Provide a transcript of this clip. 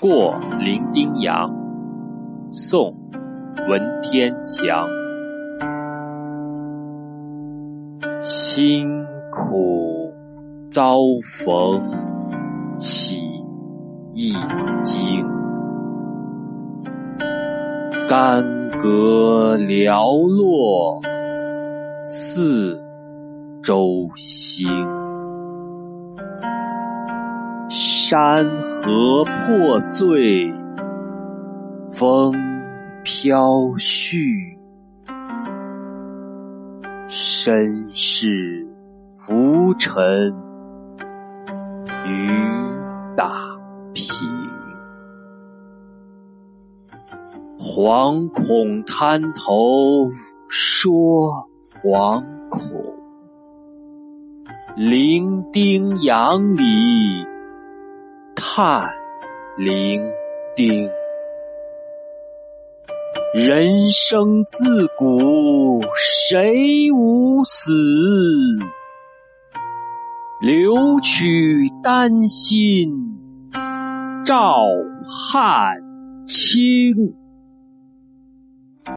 过零丁洋，宋·文天祥。辛苦遭逢起一经，干戈寥落四周星。山河破碎，风飘絮，身世浮沉雨打萍。惶恐滩头说惶恐，零丁洋里。叹伶仃，人生自古谁无死？留取丹心照汗青。